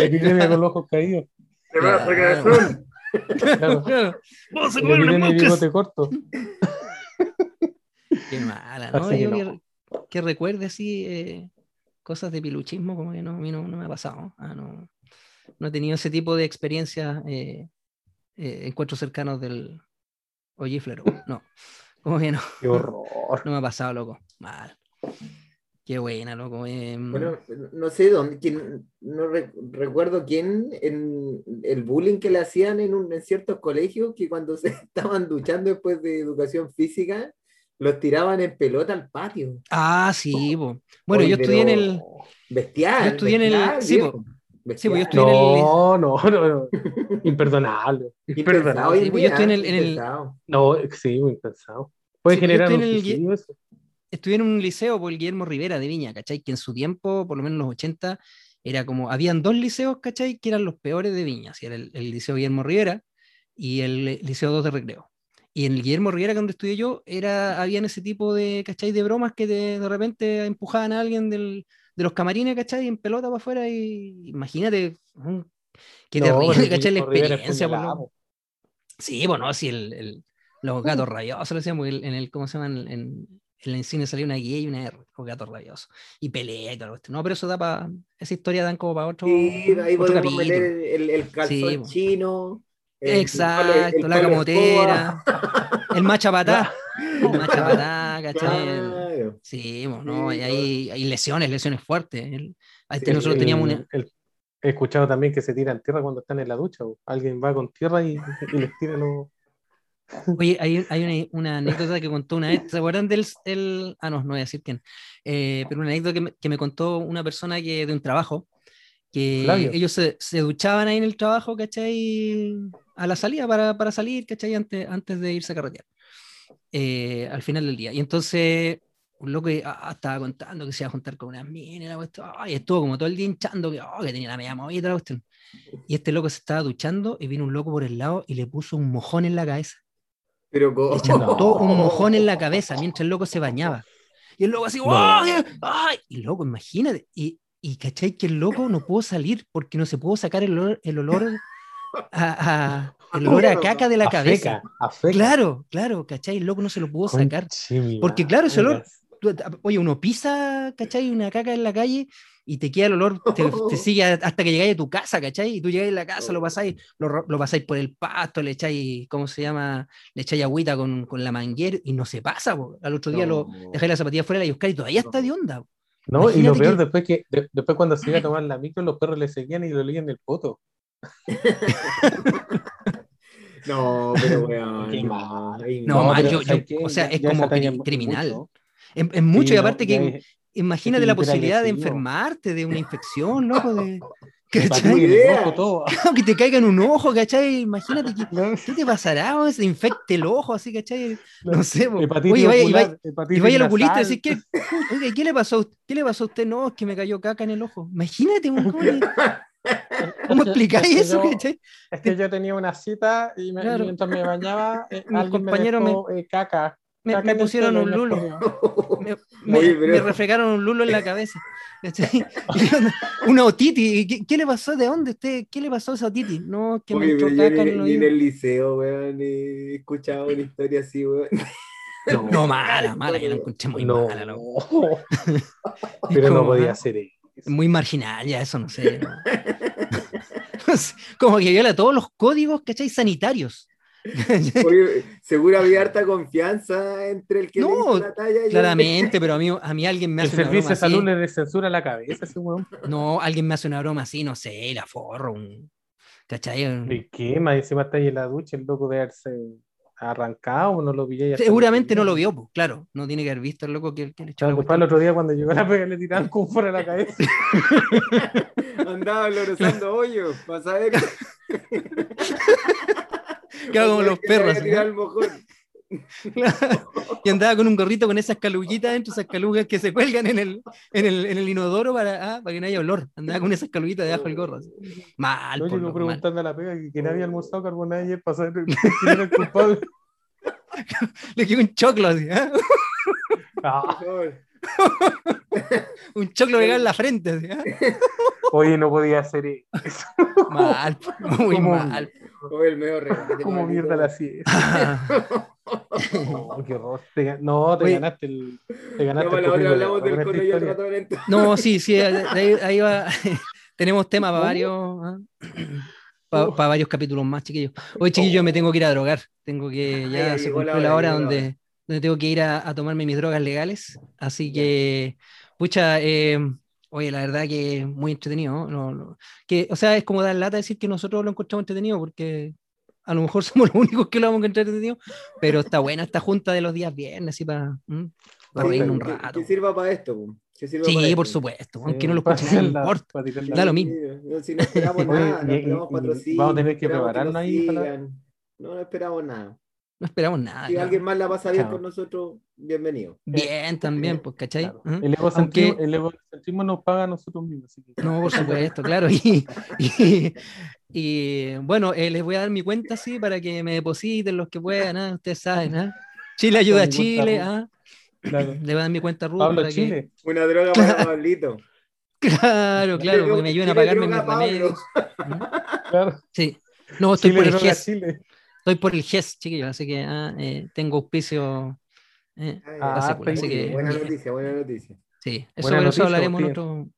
Epidemia con los ojos caídos. Te vas a sacar corazón. Claro. Claro. Vamos a comer moscas. bigote corto. Qué mala, ¿no? que Yo no. que, que recuerde así eh, cosas de piluchismo, como que no, a mí no, no me ha pasado. Ah, no, no he tenido ese tipo de experiencias, eh, eh, encuentros cercanos del Olliflero. No, como que no, Qué horror. no me ha pasado, loco. Mal. Qué buena, loco. em, Bueno, no sé dónde, quién, no re- recuerdo quién, en el bullying que le hacían en, un, en ciertos colegios, que cuando se estaban duchando después de educación física, los tiraban en pelota al patio. Ah, sí, po. Bueno, Oye, yo estudié en el. Bestial. Yo estudié en el- sí. Sí, pues, yo estudié en el- No, no, no, no. Imperdonable. Imperdonable. Sí, pues, yo estoy en el- en el- impensado. No, sí, muy impensado. Puede Sí, generar estoy un suicidio eso. estudié en un liceo por el Guillermo Rivera de Viña, ¿cachai? Que en su tiempo, por lo menos en los 80, era como, habían dos liceos, ¿cachai? Que eran los peores de Viña, así era el, el Liceo Guillermo Rivera y el Liceo 2 de Recreo. Y en el Guillermo Rivera, donde estudié yo, era, habían ese tipo de, ¿cachai? De bromas que de, de repente empujaban a alguien del, de los camarines, ¿cachai? En pelota para afuera y imagínate, mm, qué No, terrible, ¿cachai? La experiencia, por lo- puñalado. Sí, bueno, sí, el, el- los gatos rabiosos, lo decíamos, en el, ¿cómo se llaman? En, en el cine salió una guía y una R, los gatos rabiosos. Y pelea y todo esto. No, pero eso da para, esa historia dan como para otro, Sí, ahí otro podemos meter el, el calzón Sí, chino. El Exacto, el la camotera, el machapatá, el machapatá, ¿cachai? Sí, bueno, no, y hay, hay lesiones, lesiones fuertes. Sí, nosotros teníamos una, he escuchado también que se tiran tierra cuando están en la ducha. o Alguien va con tierra y, y les tira los. Oye, hay, hay una, una anécdota que contó una vez, ¿se acuerdan del, el, ah, no, no voy a decir quién, Eh, pero una anécdota que me, que me contó una persona que, de un trabajo, que Flavio. ellos se, se duchaban ahí en el trabajo, ¿cachai? A la salida para, para salir, ¿cachai? Antes, antes de irse a carretear, eh, al final del día. Y entonces, un loco que, ah, estaba contando que se iba a juntar con unas minas, y la cuestión, ay, estuvo como todo el día hinchando, que, oh, que tenía la media movida, la cuestión. Y este loco se estaba duchando y vino un loco por el lado y le puso un mojón en la cabeza. Pero Le ¿cómo? chantó un mojón en la cabeza mientras el loco se bañaba. Y el loco así, No. ¡ay! ¡ay! Y loco, imagínate. Y y cachai que el loco no pudo salir porque no se pudo sacar el olor, el olor a, a- el olor a caca de la cabeza. feca, a feca. Claro, claro, ¿cachai? El loco no se lo pudo sacar. Porque, claro, ese olor-. Tú- Oye, uno pisa, ¿cachai? Una caca en la calle y te queda el olor, te, te sigue hasta que llegáis a tu casa, ¿cachai? Y tú llegáis a la casa, lo pasáis, lo, ro- lo pasáis por el pasto, le echáis, ¿cómo se llama? Le echáis agüita con, con la manguera y no se pasa, po. Al otro día lo dejáis la zapatilla fuera y buscáis y todavía está de onda. po. No, y lo peor que- después que de- después cuando se iba a tomar la micro, los perros le seguían y lo leían el poto. No, pero weón. No, No, no, pero yo- o sea, es como cri- criminal. mucho. Es, es mucho Sí, y no, aparte ya que imagínate la posibilidad de enfermarte de una infección, loco, de... que en ojo, te caiga en un ojo, ¿cachai? Imagínate que, No, ¿qué te pasará? weón? Se infecte el ojo, así, ¿cachai? No sé, po. hepatitis Oye, vaya, y vaya, y vaya al oculista y ¿qué, oiga, ¿qué le pasó? a usted? ¿Qué le pasó a usted? No, es que me cayó caca en el ojo. Imagínate, ¿cómo, le- cómo explicáis Es que eso, yo-? Es que yo tenía una cita y me- Claro. mientras me bañaba, eh, Mis me compañeros me- dejó, eh, caca. Me, me pusieron un me lulo. Me, me- me refregaron un lulo en la cabeza. Una otitis. ¿Qué, qué le pasó? ¿De dónde usted? ¿Qué le pasó a esa otitis? No, que me Oye, entró pero yo caca en ni, el ni en el liceo, weón, he escuchado una historia así, weón. No, mala, mala, yo la encontré muy no. mala. loco. Pero no podía ser eso. Muy marginal, ya eso no sé. sé, Como que viola todos los códigos, ¿cachai? Sanitarios. Oye, seguro había harta confianza entre el que No, le la talla y el- Claramente, pero a mí, a mí alguien me El hace una servicio broma de salud le descensura la cabeza ese weón. No, alguien me hace una broma así, no sé, la forro. un- ¿Cachai? Un- ¿De qué? Más encima está ahí en la ducha, el loco de haberse arrancado, no lo pillé. hasta Seguramente no lo vio, pues, claro. No tiene que haber visto el loco que, que le echó Claro, la el otro día cuando llegó a la pega le tiraron con fuera la cabeza. Andaba lorozando hoyos, para saber. Claro, como los perros. ¿no? y andaba con un gorrito con esas caluguitas dentro, esas calugas que se cuelgan en el, en el, en el inodoro para, ah, para que no haya olor. Andaba con esas caluguitas debajo del gorro. así. Mal, Yo loco, mal. preguntando a la pega que quién había almorzado carbonada ayer para saber quién era el culpable. Le quedó un choclo así, ¿ah? Ah. Un choclo pegado en la frente. ¿ah? oye, no podía hacer eso. Mal, muy ¿Cómo? mal. Oye, el medio regate, Como mierda la siesta. Ah, No, qué horror. Te no, te Oye. ganaste el. Te ganaste para el la hora copito de hablamos del. No, sí, sí, ahí, ahí va. Tenemos tema para varios, para varios capítulos más, chiquillos. Hoy, chiquillos, me tengo que ir a drogar. Tengo que, ya se cumplió la hora, donde, donde tengo que ir a, a tomarme mis drogas legales. Así que, pucha, eh, oye, la verdad que muy entretenido. ¿no? No, que, o sea, es como dar lata decir que nosotros lo encontramos entretenido porque a lo mejor somos los únicos que lo vamos a encontrar entretenido, pero está buena esta junta de los días viernes, así para, para reírnos un rato. Que sirva para esto, para Sí, esto. por supuesto, aunque Sí, no lo para escuche nadie, no importa. Da lo mismo. No, si no esperamos nada, no esperamos patrocinio. vamos a tener que prepararnos nos ahí para-. No, no esperamos nada. No esperamos nada. Si claro. alguien más la pasa bien Chao. con nosotros, bienvenido. Bien, también, pues, ¿cachai? Claro. El, egocentrismo, Aunque- el egocentrismo nos paga a nosotros mismos. así que- No, por supuesto, claro. Y, y- y, bueno, eh, les voy a dar mi cuenta, sí, para que me depositen los que puedan, ¿ah? ustedes saben, ¿ah? Chile ayuda a Chile. ¿ah? Claro. Le voy a dar mi cuenta Ruth Pablo para que- Chile. Una droga para Pablito. Claro, claro, porque me ayuden a pagarme mis remedios. Claro. Sí. No, estoy Chile por el droga GES, Chile. Estoy por el GES, chiquillos, así que ah, eh, tengo auspicio. eh, Ah, así que Buena noticia, buena noticia. Sí, eso, noticia, hablaremos en otro.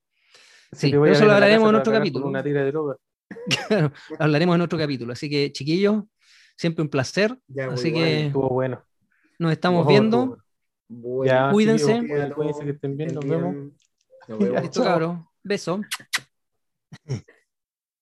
Sí, eso lo hablaremos en otro capítulo. Una tira de droga. Claro, hablaremos en otro capítulo. Así que, chiquillos, siempre un placer. Ya, muy Así bueno. que Estuvo bueno. nos estamos viendo. bueno. Ya, Cuídense. cuídense que estén bien. Nos vemos. bien. Nos vemos. Listo, cabros. Beso.